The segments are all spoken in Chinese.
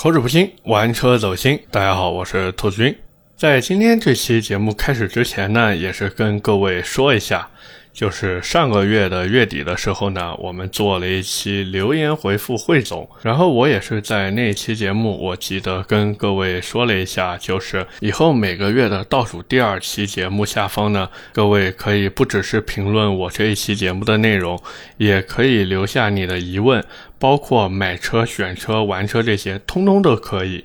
口齿不清，玩车走心。大家好，我是兔子君。在今天这期节目开始之前呢，也是跟各位说一下。就是上个月的月底的时候呢，我们做了一期留言回复汇总，然后我也是在那期节目，我记得跟各位说了一下，就是以后每个月的倒数第二期节目下方呢，各位可以不只是评论我这一期节目的内容，也可以留下你的疑问，包括买车、选车、玩车这些，通通都可以。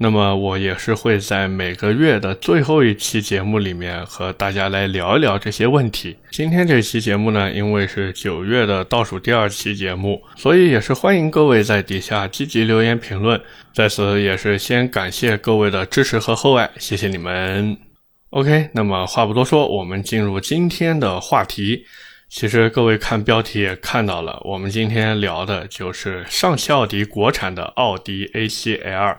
那么我也是会在每个月的最后一期节目里面和大家来聊一聊这些问题。今天这期节目呢，因为是九月的倒数第二期节目，所以也是欢迎各位在底下积极留言评论。在此也是先感谢各位的支持和厚爱，谢谢你们。OK，那么话不多说，我们进入今天的话题。其实各位看标题也看到了，我们今天聊的就是上汽奥迪国产的奥迪 A7L。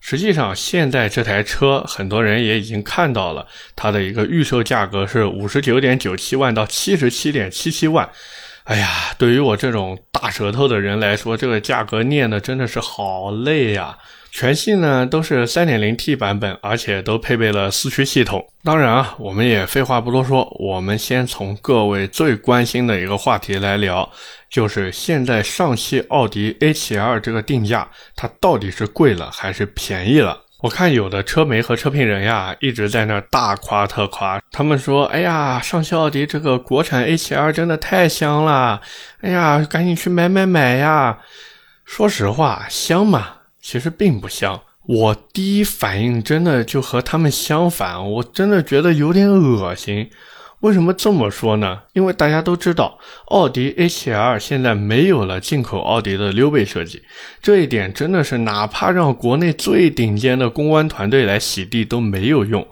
实际上，现在这台车很多人也已经看到了，它的一个预售价格是五十九点九七万到七十七点七七万。哎呀，对于我这种大舌头的人来说，这个价格念的真的是好累呀。全系呢都是 3.0T 版本，而且都配备了四驱系统。当然啊，我们也废话不多说，我们先从各位最关心的一个话题来聊，就是现在上汽奥迪 A7L 这个定价，它到底是贵了还是便宜了？我看有的车媒和车评人呀一直在那大夸特夸，他们说：“哎呀，上汽奥迪这个国产 A7L 真的太香了，哎呀，赶紧去买买买呀！”说实话，香吗？其实并不像，我第一反应真的就和他们相反，我真的觉得有点恶心。为什么这么说呢？因为大家都知道，奥迪 A7L 现在没有了进口奥迪的溜背设计，这一点真的是哪怕让国内最顶尖的公关团队来洗地都没有用。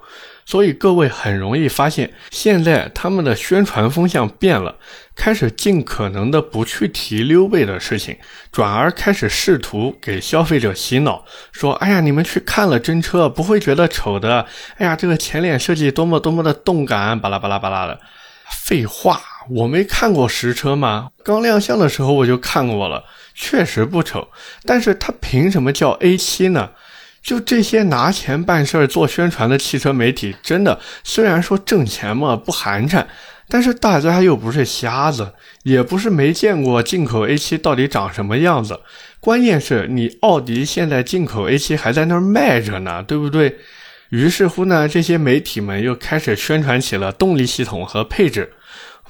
所以各位很容易发现，现在他们的宣传风向变了，开始尽可能的不去提溜背的事情，转而开始试图给消费者洗脑，说：“哎呀，你们去看了真车不会觉得丑的。哎呀，这个前脸设计多么多么的动感，巴拉巴拉巴拉的。”废话，我没看过实车吗？刚亮相的时候我就看过了，确实不丑。但是它凭什么叫 A7 呢？就这些拿钱办事儿做宣传的汽车媒体，真的虽然说挣钱嘛不寒碜，但是大家又不是瞎子，也不是没见过进口 A7 到底长什么样子。关键是你奥迪现在进口 A7 还在那儿卖着呢，对不对？于是乎呢，这些媒体们又开始宣传起了动力系统和配置。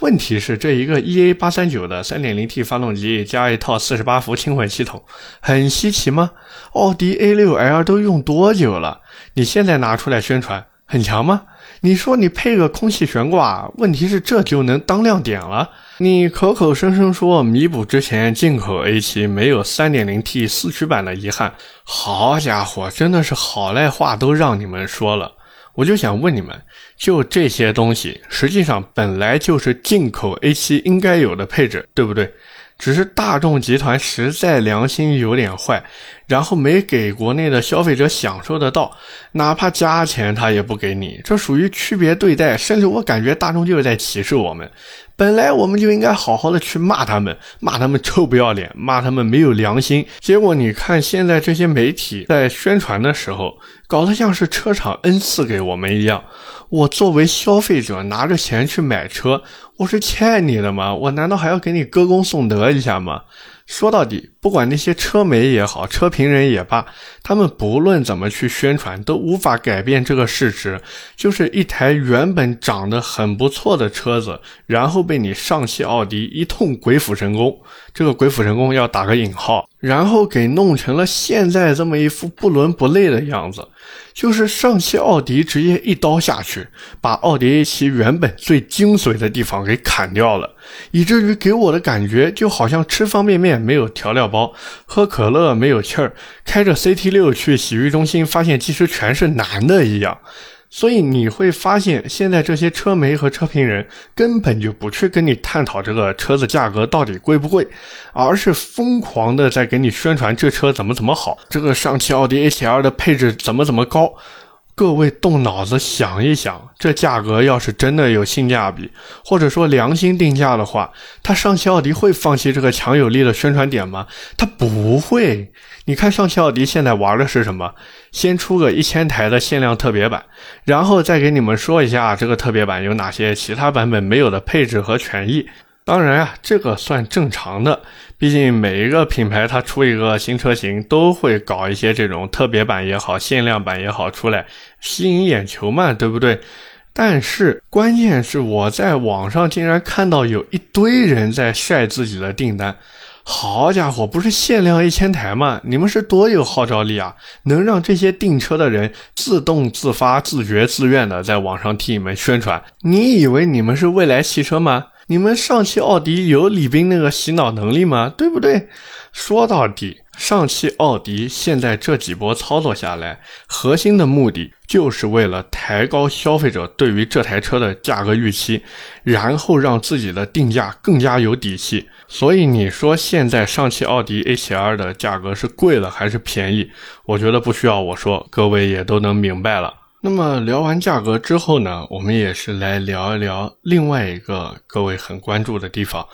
问题是，这一个 EA 八三九的三点零 T 发动机加一套四十八伏轻混系统，很稀奇吗？奥迪 A 六 L 都用多久了？你现在拿出来宣传，很强吗？你说你配个空气悬挂，问题是这就能当亮点了？你口口声声说弥补之前进口 A 七没有三点零 T 四驱版的遗憾，好家伙，真的是好赖话都让你们说了。我就想问你们，就这些东西，实际上本来就是进口 A7 应该有的配置，对不对？只是大众集团实在良心有点坏，然后没给国内的消费者享受得到，哪怕加钱他也不给你，这属于区别对待，甚至我感觉大众就是在歧视我们。本来我们就应该好好的去骂他们，骂他们臭不要脸，骂他们没有良心。结果你看现在这些媒体在宣传的时候，搞得像是车厂恩赐给我们一样。我作为消费者拿着钱去买车，我是欠你的吗？我难道还要给你歌功颂德一下吗？说到底，不管那些车媒也好，车评人也罢，他们不论怎么去宣传，都无法改变这个事实，就是一台原本长得很不错的车子，然后被你上汽奥迪一通鬼斧神工，这个鬼斧神工要打个引号，然后给弄成了现在这么一副不伦不类的样子。就是上汽奥迪直接一刀下去，把奥迪 A 七原本最精髓的地方给砍掉了，以至于给我的感觉就好像吃方便面没有调料包，喝可乐没有气儿，开着 CT 六去洗浴中心发现其实全是男的一样。所以你会发现，现在这些车媒和车评人根本就不去跟你探讨这个车子价格到底贵不贵，而是疯狂的在给你宣传这车怎么怎么好，这个上汽奥迪 A7L 的配置怎么怎么高。各位动脑子想一想，这价格要是真的有性价比，或者说良心定价的话，他上汽奥迪会放弃这个强有力的宣传点吗？他不会。你看上汽奥迪现在玩的是什么？先出个一千台的限量特别版，然后再给你们说一下这个特别版有哪些其他版本没有的配置和权益。当然啊，这个算正常的，毕竟每一个品牌它出一个新车型，都会搞一些这种特别版也好、限量版也好出来，吸引眼球嘛，对不对？但是关键是我在网上竟然看到有一堆人在晒自己的订单，好家伙，不是限量一千台吗？你们是多有号召力啊，能让这些订车的人自动自发、自觉自愿的在网上替你们宣传？你以为你们是未来汽车吗？你们上汽奥迪有李斌那个洗脑能力吗？对不对？说到底，上汽奥迪现在这几波操作下来，核心的目的就是为了抬高消费者对于这台车的价格预期，然后让自己的定价更加有底气。所以你说现在上汽奥迪 A7L 的价格是贵了还是便宜？我觉得不需要我说，各位也都能明白了。那么聊完价格之后呢，我们也是来聊一聊另外一个各位很关注的地方，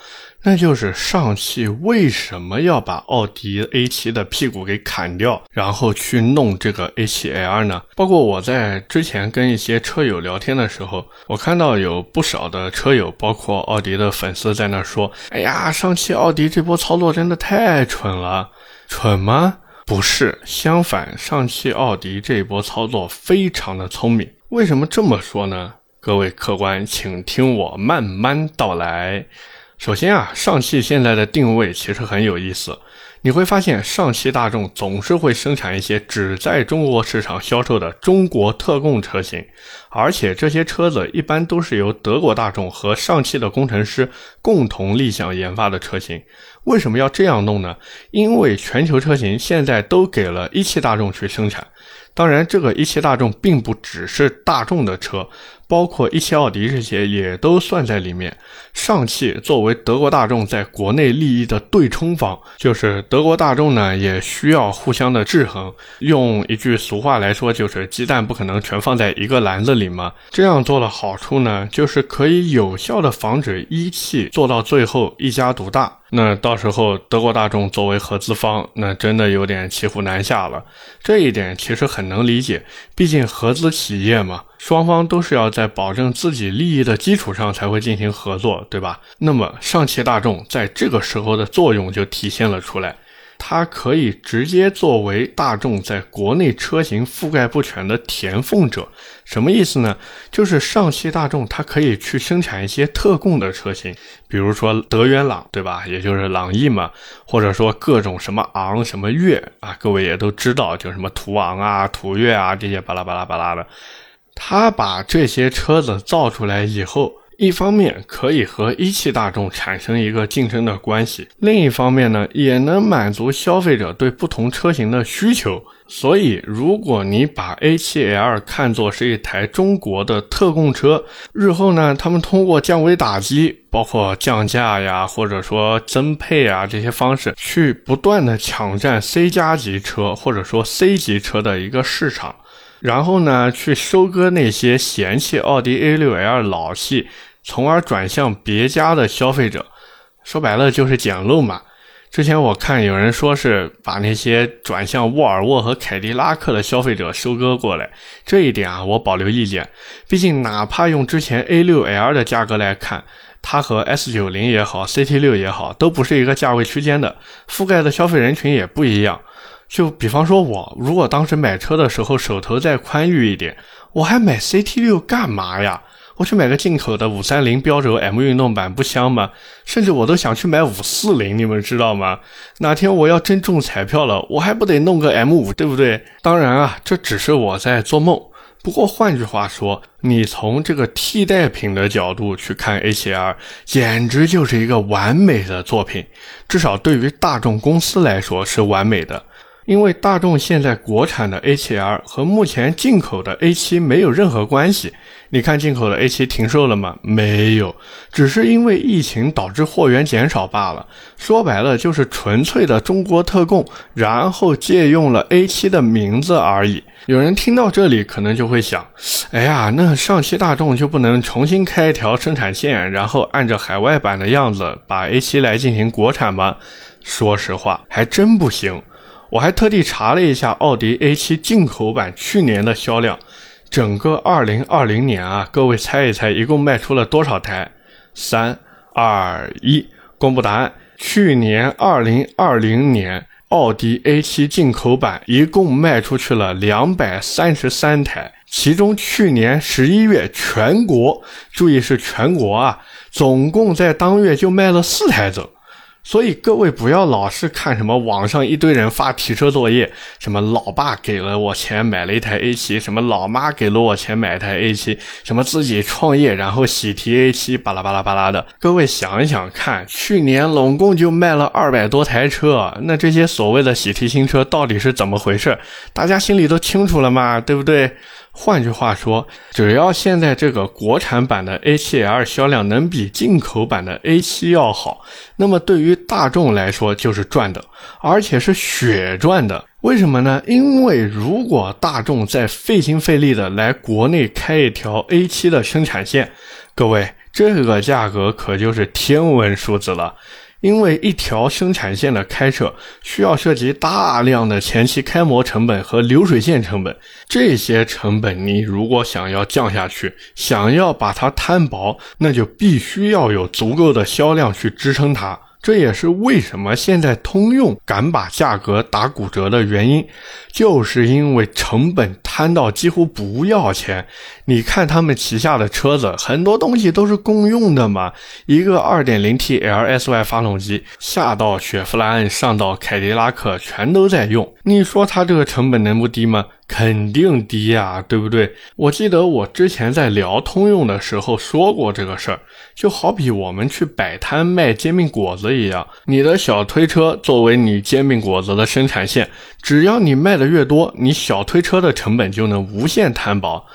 那就是上汽为什么要把奥迪 A7 的屁股给砍掉，然后去弄这个 A7L 呢？包括我在之前跟一些车友聊天的时候，我看到有不少的车友，包括奥迪的粉丝在那说：“哎呀，上汽奥迪这波操作真的太蠢了，蠢吗？”不是，相反，上汽奥迪这一波操作非常的聪明。为什么这么说呢？各位客官，请听我慢慢道来。首先啊，上汽现在的定位其实很有意思。你会发现，上汽大众总是会生产一些只在中国市场销售的中国特供车型，而且这些车子一般都是由德国大众和上汽的工程师共同立项研发的车型。为什么要这样弄呢？因为全球车型现在都给了一汽大众去生产。当然，这个一汽大众并不只是大众的车，包括一汽奥迪这些也都算在里面。上汽作为德国大众在国内利益的对冲方，就是德国大众呢也需要互相的制衡。用一句俗话来说，就是鸡蛋不可能全放在一个篮子里嘛。这样做的好处呢，就是可以有效的防止一汽做到最后一家独大。那到时候德国大众作为合资方，那真的有点骑虎难下了。这一点其实很能理解，毕竟合资企业嘛，双方都是要在保证自己利益的基础上才会进行合作，对吧？那么上汽大众在这个时候的作用就体现了出来。它可以直接作为大众在国内车型覆盖不全的填缝者，什么意思呢？就是上汽大众它可以去生产一些特供的车型，比如说德源朗，对吧？也就是朗逸嘛，或者说各种什么昂、什么悦啊，各位也都知道，就什么途昂啊、途岳啊这些巴拉巴拉巴拉的，他把这些车子造出来以后。一方面可以和一汽大众产生一个竞争的关系，另一方面呢，也能满足消费者对不同车型的需求。所以，如果你把 A7L 看作是一台中国的特供车，日后呢，他们通过降维打击，包括降价呀，或者说增配啊这些方式，去不断的抢占 C 加级车或者说 C 级车的一个市场，然后呢，去收割那些嫌弃奥迪 A6L 老气。从而转向别家的消费者，说白了就是捡漏嘛。之前我看有人说是把那些转向沃尔沃和凯迪拉克的消费者收割过来，这一点啊我保留意见。毕竟哪怕用之前 A6L 的价格来看，它和 S90 也好，CT6 也好，都不是一个价位区间的，覆盖的消费人群也不一样。就比方说我如果当时买车的时候手头再宽裕一点，我还买 CT6 干嘛呀？我去买个进口的五三零标轴 M 运动版不香吗？甚至我都想去买五四零，你们知道吗？哪天我要真中彩票了，我还不得弄个 M 五，对不对？当然啊，这只是我在做梦。不过换句话说，你从这个替代品的角度去看 A7L，简直就是一个完美的作品，至少对于大众公司来说是完美的。因为大众现在国产的 A7L 和目前进口的 A7 没有任何关系。你看进口的 A7 停售了吗？没有，只是因为疫情导致货源减少罢了。说白了就是纯粹的中国特供，然后借用了 A7 的名字而已。有人听到这里可能就会想，哎呀，那上汽大众就不能重新开一条生产线，然后按照海外版的样子把 A7 来进行国产吗？说实话，还真不行。我还特地查了一下奥迪 A7 进口版去年的销量，整个2020年啊，各位猜一猜，一共卖出了多少台？三二一，公布答案。去年2020年，奥迪 A7 进口版一共卖出去了两百三十三台，其中去年十一月全国，注意是全国啊，总共在当月就卖了四台走。所以各位不要老是看什么网上一堆人发提车作业，什么老爸给了我钱买了一台 A7，什么老妈给了我钱买一台 A7，什么自己创业然后喜提 A7，巴拉巴拉巴拉的。各位想一想看，去年拢共就卖了二百多台车，那这些所谓的喜提新车到底是怎么回事？大家心里都清楚了嘛？对不对？换句话说，只要现在这个国产版的 A7L 销量能比进口版的 A7 要好，那么对于大众来说就是赚的，而且是血赚的。为什么呢？因为如果大众再费心费力的来国内开一条 A7 的生产线，各位，这个价格可就是天文数字了。因为一条生产线的开设需要涉及大量的前期开模成本和流水线成本，这些成本你如果想要降下去，想要把它摊薄，那就必须要有足够的销量去支撑它。这也是为什么现在通用敢把价格打骨折的原因，就是因为成本摊到几乎不要钱。你看他们旗下的车子，很多东西都是共用的嘛。一个 2.0T LSY 发动机，下到雪佛兰，上到凯迪拉克，全都在用。你说它这个成本能不低吗？肯定低呀，对不对？我记得我之前在聊通用的时候说过这个事儿，就好比我们去摆摊卖煎饼果子一样，你的小推车作为你煎饼果子的生产线，只要你卖的越多，你小推车的成本就能无限摊薄。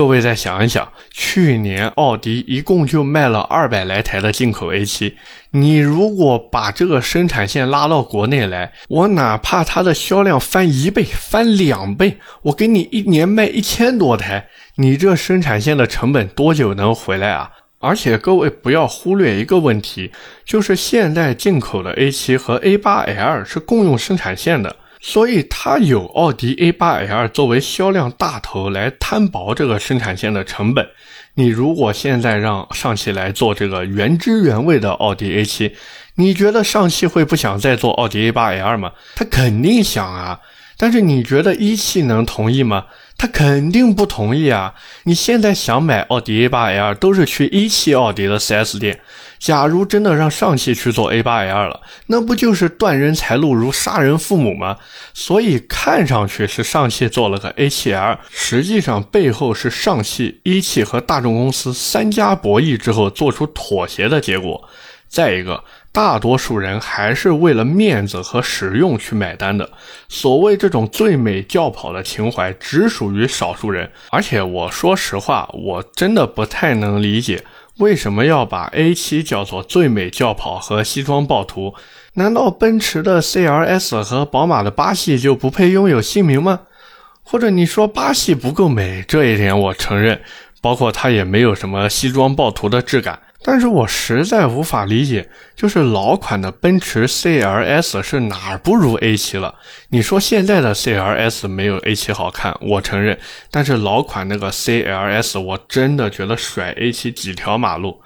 各位再想一想，去年奥迪一共就卖了二百来台的进口 A7，你如果把这个生产线拉到国内来，我哪怕它的销量翻一倍、翻两倍，我给你一年卖一千多台，你这生产线的成本多久能回来啊？而且各位不要忽略一个问题，就是现在进口的 A7 和 A8L 是共用生产线的。所以它有奥迪 A8L 作为销量大头来摊薄这个生产线的成本。你如果现在让上汽来做这个原汁原味的奥迪 A7，你觉得上汽会不想再做奥迪 A8L 吗？他肯定想啊。但是你觉得一汽能同意吗？他肯定不同意啊！你现在想买奥迪 A8L，都是去一汽奥迪的 4S 店。假如真的让上汽去做 A8L 了，那不就是断人财路如杀人父母吗？所以看上去是上汽做了个 A7L，实际上背后是上汽、一汽和大众公司三家博弈之后做出妥协的结果。再一个。大多数人还是为了面子和实用去买单的。所谓这种最美轿跑的情怀，只属于少数人。而且我说实话，我真的不太能理解，为什么要把 A7 叫做最美轿跑和西装暴徒？难道奔驰的 CLS 和宝马的八系就不配拥有姓名吗？或者你说八系不够美，这一点我承认，包括它也没有什么西装暴徒的质感。但是我实在无法理解，就是老款的奔驰 CLS 是哪儿不如 A7 了？你说现在的 CLS 没有 A7 好看，我承认。但是老款那个 CLS，我真的觉得甩 A7 几条马路。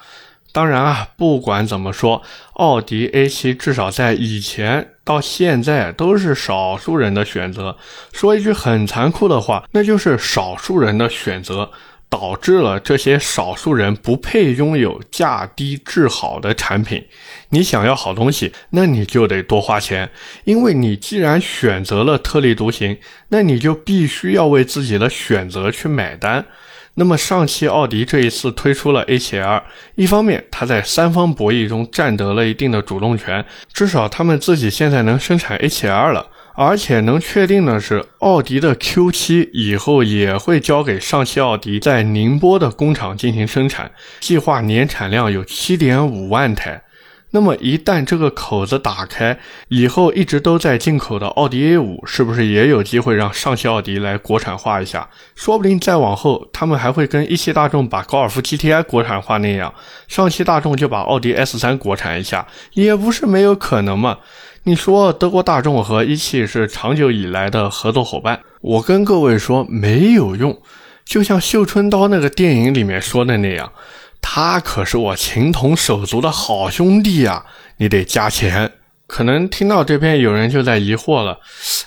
当然啊，不管怎么说，奥迪 A7 至少在以前到现在都是少数人的选择。说一句很残酷的话，那就是少数人的选择。导致了这些少数人不配拥有价低质好的产品。你想要好东西，那你就得多花钱，因为你既然选择了特立独行，那你就必须要为自己的选择去买单。那么上汽奥迪这一次推出了 A7L，一方面它在三方博弈中占得了一定的主动权，至少他们自己现在能生产 A7L 了。而且能确定的是，奥迪的 Q7 以后也会交给上汽奥迪在宁波的工厂进行生产，计划年产量有7.5万台。那么一旦这个口子打开，以后一直都在进口的奥迪 A5 是不是也有机会让上汽奥迪来国产化一下？说不定再往后，他们还会跟一汽大众把高尔夫 GTI 国产化那样，上汽大众就把奥迪 S3 国产一下，也不是没有可能嘛。你说德国大众和一汽是长久以来的合作伙伴，我跟各位说没有用，就像绣春刀那个电影里面说的那样。他可是我情同手足的好兄弟呀！你得加钱。可能听到这边有人就在疑惑了：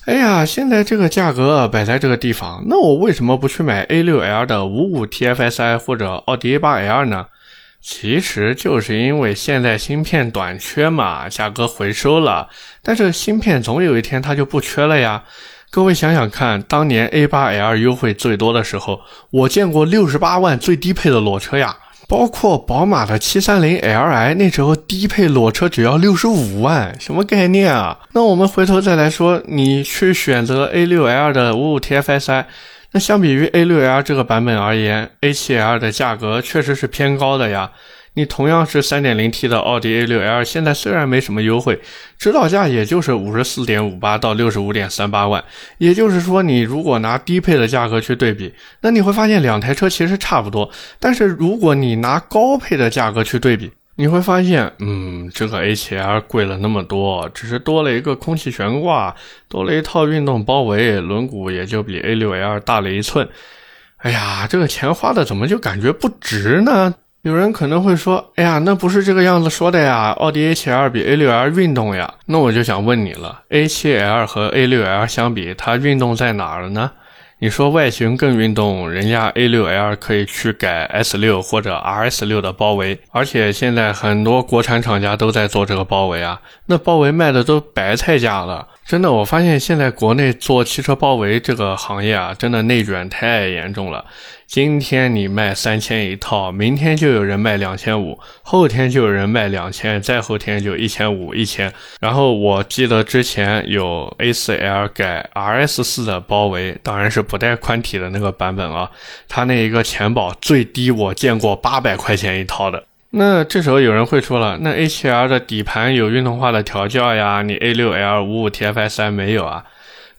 哎呀，现在这个价格摆在这个地方，那我为什么不去买 A6L 的五五 TFSI 或者奥迪 A8L 呢？其实就是因为现在芯片短缺嘛，价格回收了。但是芯片总有一天它就不缺了呀。各位想想看，当年 A8L 优惠最多的时候，我见过六十八万最低配的裸车呀。包括宝马的七三零 Li，那时候低配裸车只要六十五万，什么概念啊？那我们回头再来说，你去选择 A6L 的五五 TFSI，那相比于 A6L 这个版本而言，A7L 的价格确实是偏高的呀。你同样是 3.0T 的奥迪 A6L，现在虽然没什么优惠，指导价也就是五十四点五八到六十五点三八万。也就是说，你如果拿低配的价格去对比，那你会发现两台车其实差不多。但是如果你拿高配的价格去对比，你会发现，嗯，这个 A7L 贵了那么多，只是多了一个空气悬挂，多了一套运动包围，轮毂也就比 A6L 大了一寸。哎呀，这个钱花的怎么就感觉不值呢？有人可能会说：“哎呀，那不是这个样子说的呀，奥迪 A7L 比 A6L 运动呀。”那我就想问你了，A7L 和 A6L 相比，它运动在哪儿了呢？你说外形更运动，人家 A6L 可以去改 S6 或者 RS6 的包围，而且现在很多国产厂家都在做这个包围啊，那包围卖的都白菜价了。真的，我发现现在国内做汽车包围这个行业啊，真的内卷太严重了。今天你卖三千一套，明天就有人卖两千五，后天就有人卖两千，再后天就一千五、一千。然后我记得之前有 A4L 改 RS4 的包围，当然是不带宽体的那个版本啊，它那一个前保最低我见过八百块钱一套的。那这时候有人会说了，那 A7L 的底盘有运动化的调教呀，你 A6L 五五 TFSI 没有啊？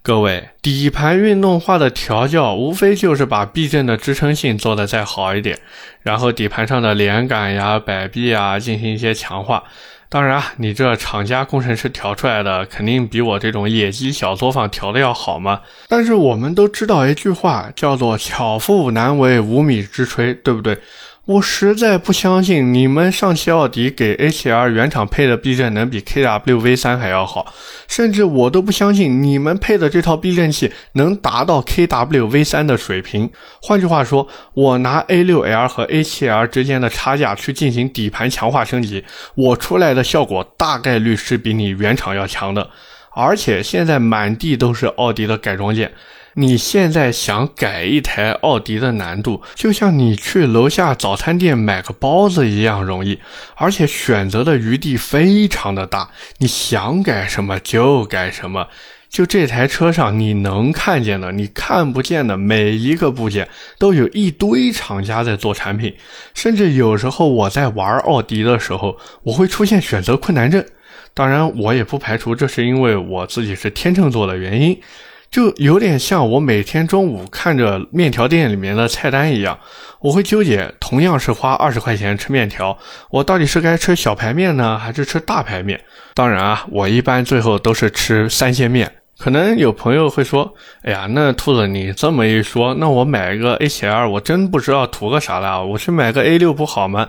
各位，底盘运动化的调教无非就是把避震的支撑性做得再好一点，然后底盘上的连杆呀、摆臂啊进行一些强化。当然啊，你这厂家工程师调出来的肯定比我这种野鸡小作坊调的要好嘛。但是我们都知道一句话，叫做“巧妇难为无米之炊”，对不对？我实在不相信你们上汽奥迪给 A7L 原厂配的避震能比 KW V3 还要好，甚至我都不相信你们配的这套避震器能达到 KW V3 的水平。换句话说，我拿 A6L 和 A7L 之间的差价去进行底盘强化升级，我出来的效果大概率是比你原厂要强的。而且现在满地都是奥迪的改装件。你现在想改一台奥迪的难度，就像你去楼下早餐店买个包子一样容易，而且选择的余地非常的大，你想改什么就改什么。就这台车上你能看见的、你看不见的每一个部件，都有一堆厂家在做产品。甚至有时候我在玩奥迪的时候，我会出现选择困难症。当然，我也不排除这是因为我自己是天秤座的原因。就有点像我每天中午看着面条店里面的菜单一样，我会纠结，同样是花二十块钱吃面条，我到底是该吃小排面呢，还是吃大排面？当然啊，我一般最后都是吃三鲜面。可能有朋友会说，哎呀，那兔子你这么一说，那我买一个 A7L，我真不知道图个啥了，我去买个 A6 不好吗？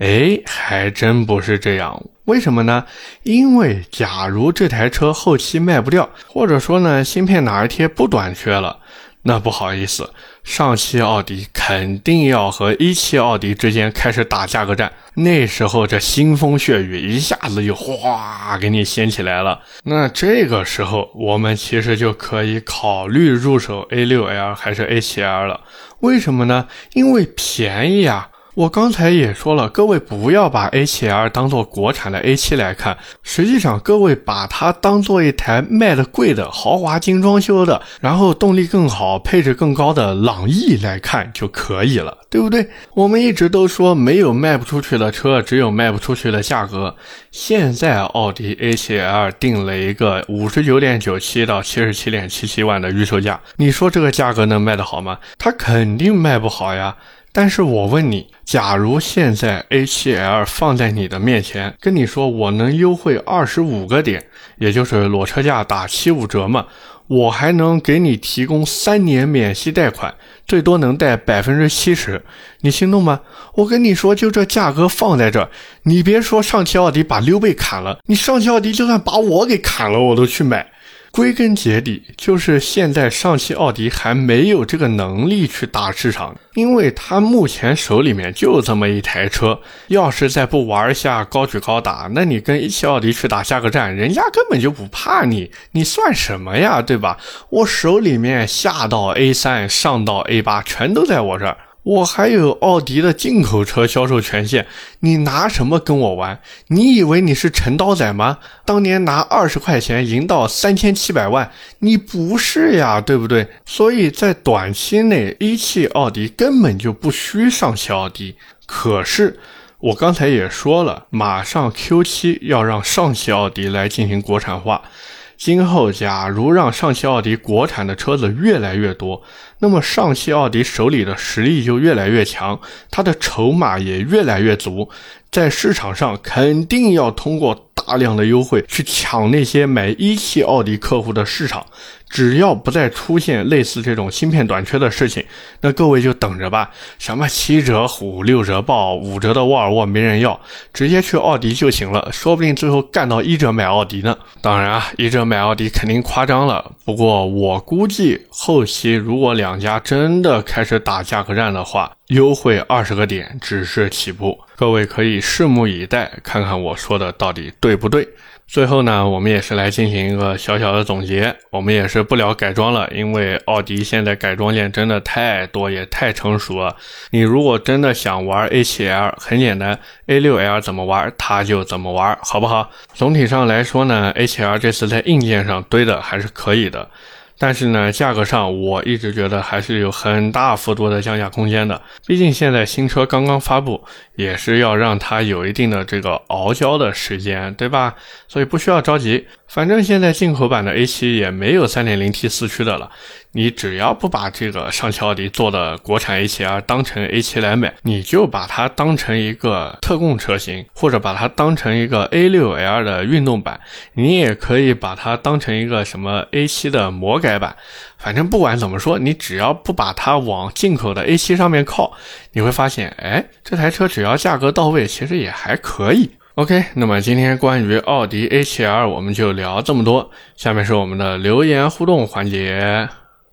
哎，还真不是这样。为什么呢？因为假如这台车后期卖不掉，或者说呢芯片哪一天不短缺了，那不好意思，上汽奥迪肯定要和一汽奥迪之间开始打价格战。那时候这腥风血雨一下子就哗给你掀起来了。那这个时候我们其实就可以考虑入手 A6L 还是 A7L 了。为什么呢？因为便宜啊。我刚才也说了，各位不要把 A7L 当做国产的 A7 来看，实际上各位把它当做一台卖的贵的豪华精装修的，然后动力更好、配置更高的朗逸来看就可以了，对不对？我们一直都说没有卖不出去的车，只有卖不出去的价格。现在奥迪 A7L 定了一个五十九点九七到七十七点七七万的预售价，你说这个价格能卖得好吗？它肯定卖不好呀。但是我问你，假如现在 A7L 放在你的面前，跟你说我能优惠二十五个点，也就是裸车价打七五折嘛，我还能给你提供三年免息贷款，最多能贷百分之七十，你心动吗？我跟你说，就这价格放在这，你别说上汽奥迪把溜背砍了，你上汽奥迪就算把我给砍了，我都去买。归根结底，就是现在上汽奥迪还没有这个能力去打市场，因为他目前手里面就这么一台车，要是再不玩一下高举高打，那你跟一汽奥迪去打价格战，人家根本就不怕你，你算什么呀，对吧？我手里面下到 A3，上到 A8，全都在我这儿。我还有奥迪的进口车销售权限，你拿什么跟我玩？你以为你是陈刀仔吗？当年拿二十块钱赢到三千七百万，你不是呀，对不对？所以在短期内，一汽奥迪根本就不需上汽奥迪。可是我刚才也说了，马上 Q7 要让上汽奥迪来进行国产化。今后，假如让上汽奥迪国产的车子越来越多，那么上汽奥迪手里的实力就越来越强，它的筹码也越来越足，在市场上肯定要通过大量的优惠去抢那些买一汽奥迪客户的市场。只要不再出现类似这种芯片短缺的事情，那各位就等着吧。什么七折虎、六折豹、五折的沃尔沃没人要，直接去奥迪就行了，说不定最后干到一折买奥迪呢。当然啊，一折买奥迪肯定夸张了。不过我估计后期如果两家真的开始打价格战的话，优惠二十个点只是起步，各位可以拭目以待，看看我说的到底对不对。最后呢，我们也是来进行一个小小的总结。我们也是不聊改装了，因为奥迪现在改装件真的太多，也太成熟了。你如果真的想玩 A7L，很简单，A6L 怎么玩它就怎么玩，好不好？总体上来说呢，A7L 这次在硬件上堆的还是可以的。但是呢，价格上我一直觉得还是有很大幅度的降价空间的。毕竟现在新车刚刚发布，也是要让它有一定的这个熬胶的时间，对吧？所以不需要着急。反正现在进口版的 A7 也没有 3.0T 四驱的了，你只要不把这个上汽奥迪做的国产 A7L 当成 A7 来买，你就把它当成一个特供车型，或者把它当成一个 A6L 的运动版，你也可以把它当成一个什么 A7 的魔改版。反正不管怎么说，你只要不把它往进口的 A7 上面靠，你会发现，哎，这台车只要价格到位，其实也还可以。OK，那么今天关于奥迪 A7L 我们就聊这么多。下面是我们的留言互动环节。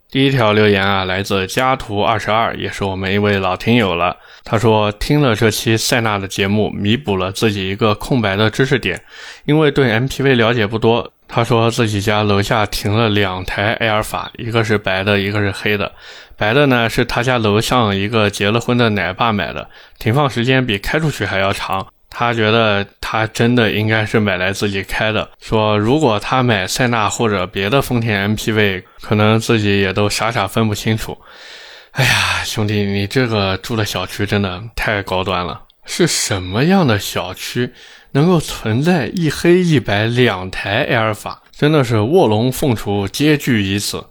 第一条留言啊，来自家徒二十二，也是我们一位老听友了。他说听了这期塞纳的节目，弥补了自己一个空白的知识点，因为对 MPV 了解不多。他说自己家楼下停了两台埃尔法，一个是白的，一个是黑的。白的呢是他家楼上一个结了婚的奶爸买的，停放时间比开出去还要长。他觉得他真的应该是买来自己开的。说如果他买塞纳或者别的丰田 MPV，可能自己也都傻傻分不清楚。哎呀，兄弟，你这个住的小区真的太高端了。是什么样的小区能够存在一黑一白两台埃尔法？真的是卧龙凤雏皆聚于此。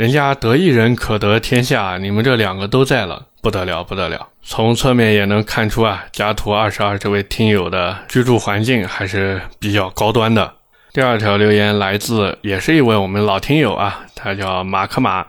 人家得一人可得天下，你们这两个都在了，不得了，不得了。从侧面也能看出啊，家徒二十二这位听友的居住环境还是比较高端的。第二条留言来自也是一位我们老听友啊，他叫马克马，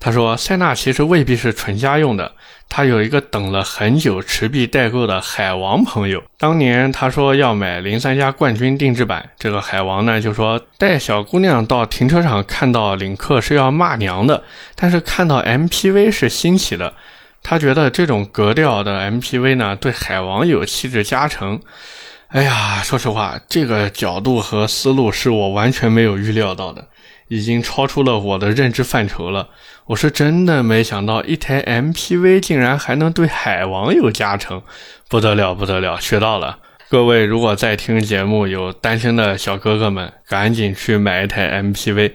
他说塞纳其实未必是纯家用的。他有一个等了很久持币代购的海王朋友，当年他说要买零三加冠军定制版，这个海王呢就说带小姑娘到停车场看到领克是要骂娘的，但是看到 MPV 是新奇的。他觉得这种格调的 MPV 呢，对海王有气质加成。哎呀，说实话，这个角度和思路是我完全没有预料到的。已经超出了我的认知范畴了。我是真的没想到，一台 MPV 竟然还能对海王有加成，不得了不得了，学到了。各位如果在听节目有单身的小哥哥们，赶紧去买一台 MPV。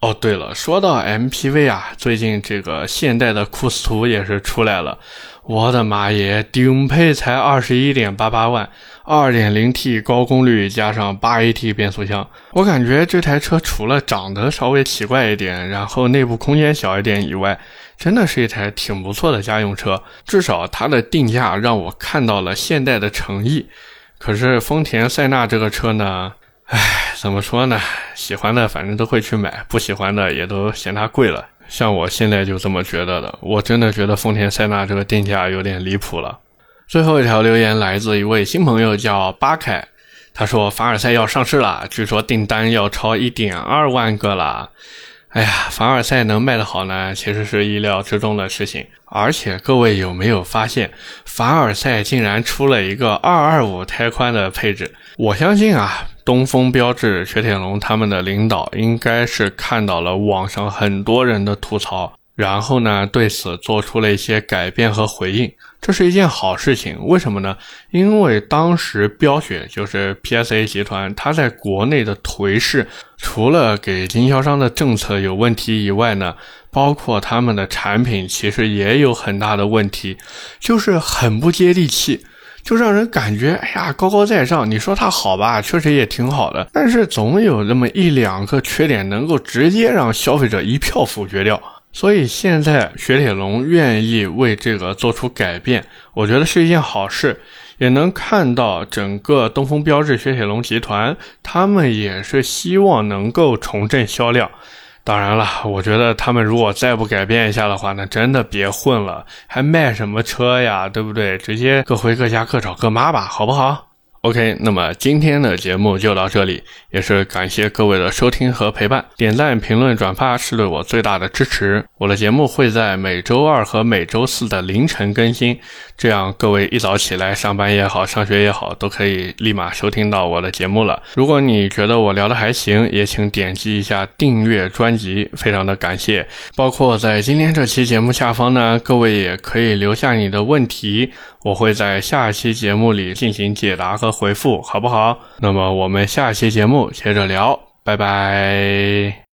哦，对了，说到 MPV 啊，最近这个现代的库斯图也是出来了。我的妈耶，顶配才二十一点八八万，二点零 T 高功率加上八 AT 变速箱。我感觉这台车除了长得稍微奇怪一点，然后内部空间小一点以外，真的是一台挺不错的家用车。至少它的定价让我看到了现代的诚意。可是丰田塞纳这个车呢？唉，怎么说呢？喜欢的反正都会去买，不喜欢的也都嫌它贵了。像我现在就这么觉得的。我真的觉得丰田塞纳这个定价有点离谱了。最后一条留言来自一位新朋友，叫巴凯，他说凡尔赛要上市了，据说订单要超一点二万个了。哎呀，凡尔赛能卖得好呢，其实是意料之中的事情。而且各位有没有发现，凡尔赛竟然出了一个二二五胎宽的配置？我相信啊，东风标致、雪铁龙他们的领导应该是看到了网上很多人的吐槽。然后呢，对此做出了一些改变和回应，这是一件好事情。为什么呢？因为当时标雪就是 PSA 集团，它在国内的颓势，除了给经销商的政策有问题以外呢，包括他们的产品其实也有很大的问题，就是很不接地气，就让人感觉哎呀高高在上。你说它好吧，确实也挺好的，但是总有那么一两个缺点，能够直接让消费者一票否决掉。所以现在雪铁龙愿意为这个做出改变，我觉得是一件好事，也能看到整个东风标致雪铁龙集团，他们也是希望能够重振销量。当然了，我觉得他们如果再不改变一下的话，那真的别混了，还卖什么车呀，对不对？直接各回各家，各找各妈吧，好不好？OK，那么今天的节目就到这里，也是感谢各位的收听和陪伴。点赞、评论、转发是对我最大的支持。我的节目会在每周二和每周四的凌晨更新，这样各位一早起来上班也好、上学也好，都可以立马收听到我的节目了。如果你觉得我聊的还行，也请点击一下订阅专辑，非常的感谢。包括在今天这期节目下方呢，各位也可以留下你的问题。我会在下期节目里进行解答和回复，好不好？那么我们下期节目接着聊，拜拜。